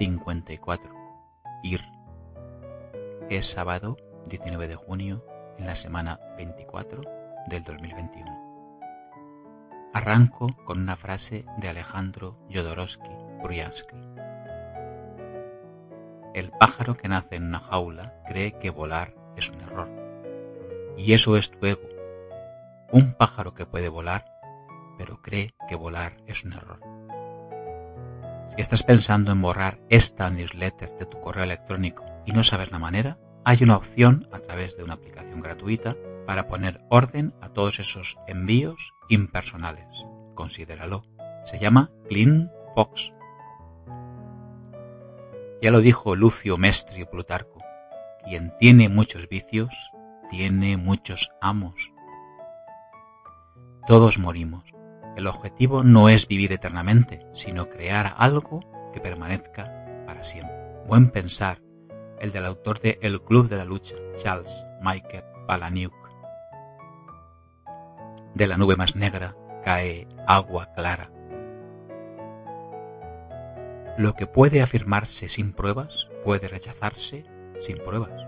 54. Ir. Es sábado 19 de junio en la semana 24 del 2021. Arranco con una frase de Alejandro Jodorowsky Bryansky. El pájaro que nace en una jaula cree que volar es un error. Y eso es tu ego. Un pájaro que puede volar, pero cree que volar es un error. Si estás pensando en borrar esta newsletter de tu correo electrónico y no sabes la manera, hay una opción a través de una aplicación gratuita para poner orden a todos esos envíos impersonales. Considéralo. Se llama Clean Fox. Ya lo dijo Lucio Mestri Plutarco, quien tiene muchos vicios, tiene muchos amos. Todos morimos el objetivo no es vivir eternamente, sino crear algo que permanezca para siempre. Buen pensar, el del autor de El Club de la Lucha, Charles Michael Palahniuk. De la nube más negra cae agua clara. Lo que puede afirmarse sin pruebas puede rechazarse sin pruebas.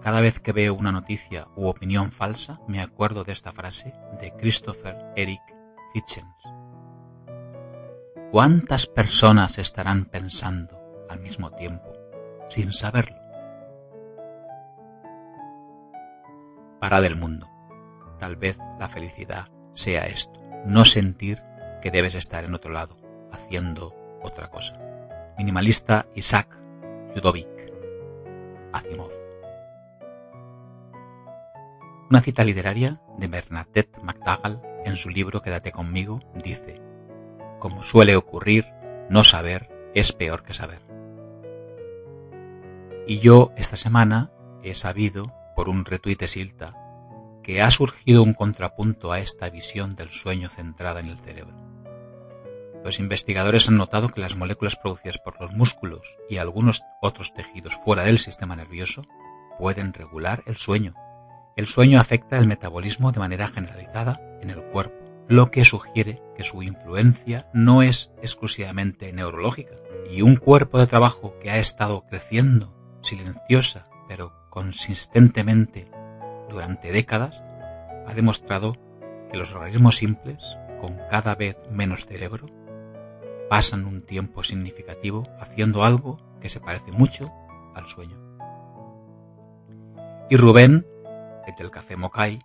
Cada vez que veo una noticia u opinión falsa, me acuerdo de esta frase de Christopher Eric ¿Cuántas personas estarán pensando al mismo tiempo sin saberlo? Para del mundo. Tal vez la felicidad sea esto, no sentir que debes estar en otro lado, haciendo otra cosa. Minimalista Isaac Yudovic Asimov. Una cita literaria de Bernadette McDougall en su libro Quédate conmigo, dice, como suele ocurrir, no saber es peor que saber. Y yo esta semana he sabido, por un retuite de Silta, que ha surgido un contrapunto a esta visión del sueño centrada en el cerebro. Los investigadores han notado que las moléculas producidas por los músculos y algunos otros tejidos fuera del sistema nervioso pueden regular el sueño. El sueño afecta el metabolismo de manera generalizada en el cuerpo, lo que sugiere que su influencia no es exclusivamente neurológica. Y un cuerpo de trabajo que ha estado creciendo silenciosa pero consistentemente durante décadas ha demostrado que los organismos simples, con cada vez menos cerebro, pasan un tiempo significativo haciendo algo que se parece mucho al sueño. Y Rubén, el del café Mokai,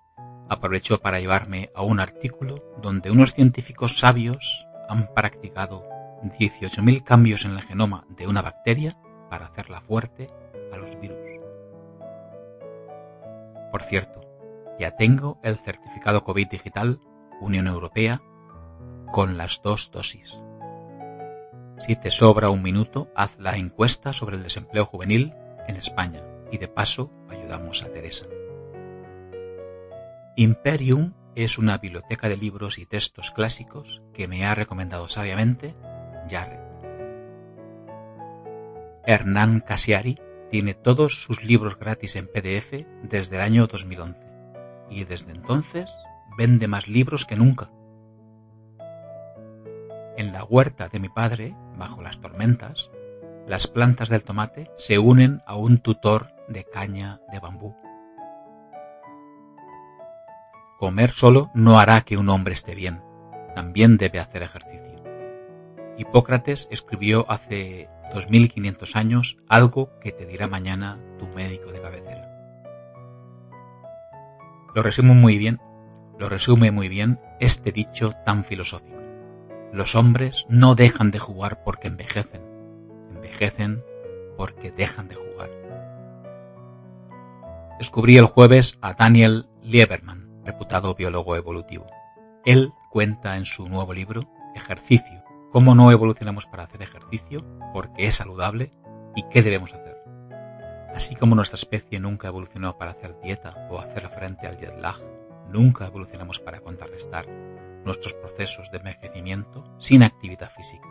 aprovechó para llevarme a un artículo donde unos científicos sabios han practicado 18.000 cambios en el genoma de una bacteria para hacerla fuerte a los virus. Por cierto, ya tengo el certificado COVID digital Unión Europea con las dos dosis. Si te sobra un minuto, haz la encuesta sobre el desempleo juvenil en España y de paso ayudamos a Teresa. Imperium es una biblioteca de libros y textos clásicos que me ha recomendado sabiamente Jared. Hernán Casiari tiene todos sus libros gratis en PDF desde el año 2011 y desde entonces vende más libros que nunca. En la huerta de mi padre, bajo las tormentas, las plantas del tomate se unen a un tutor de caña de bambú. Comer solo no hará que un hombre esté bien, también debe hacer ejercicio. Hipócrates escribió hace 2500 años algo que te dirá mañana tu médico de cabecera. Lo resume muy bien, lo resume muy bien este dicho tan filosófico. Los hombres no dejan de jugar porque envejecen, envejecen porque dejan de jugar. Descubrí el jueves a Daniel Lieberman, reputado biólogo evolutivo. Él cuenta en su nuevo libro, Ejercicio, cómo no evolucionamos para hacer ejercicio, porque es saludable y qué debemos hacer. Así como nuestra especie nunca evolucionó para hacer dieta o hacer frente al jet lag, nunca evolucionamos para contrarrestar nuestros procesos de envejecimiento sin actividad física,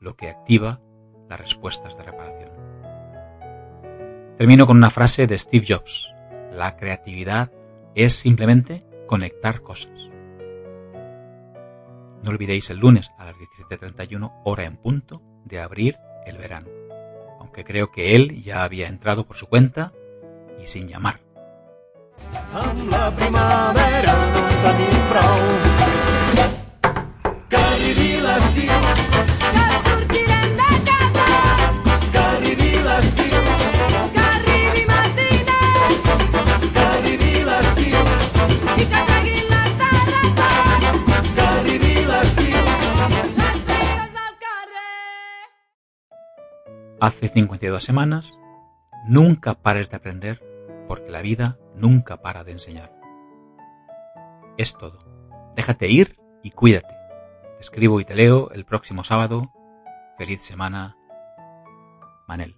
lo que activa las respuestas de reparación. Termino con una frase de Steve Jobs. La creatividad es simplemente conectar cosas. No olvidéis el lunes a las 17.31 hora en punto de abrir el verano. aunque creo que él ya había entrado por su cuenta y sin llamar. Hace 52 semanas, nunca pares de aprender porque la vida nunca para de enseñar. Es todo. Déjate ir y cuídate. Te escribo y te leo el próximo sábado. Feliz semana. Manel.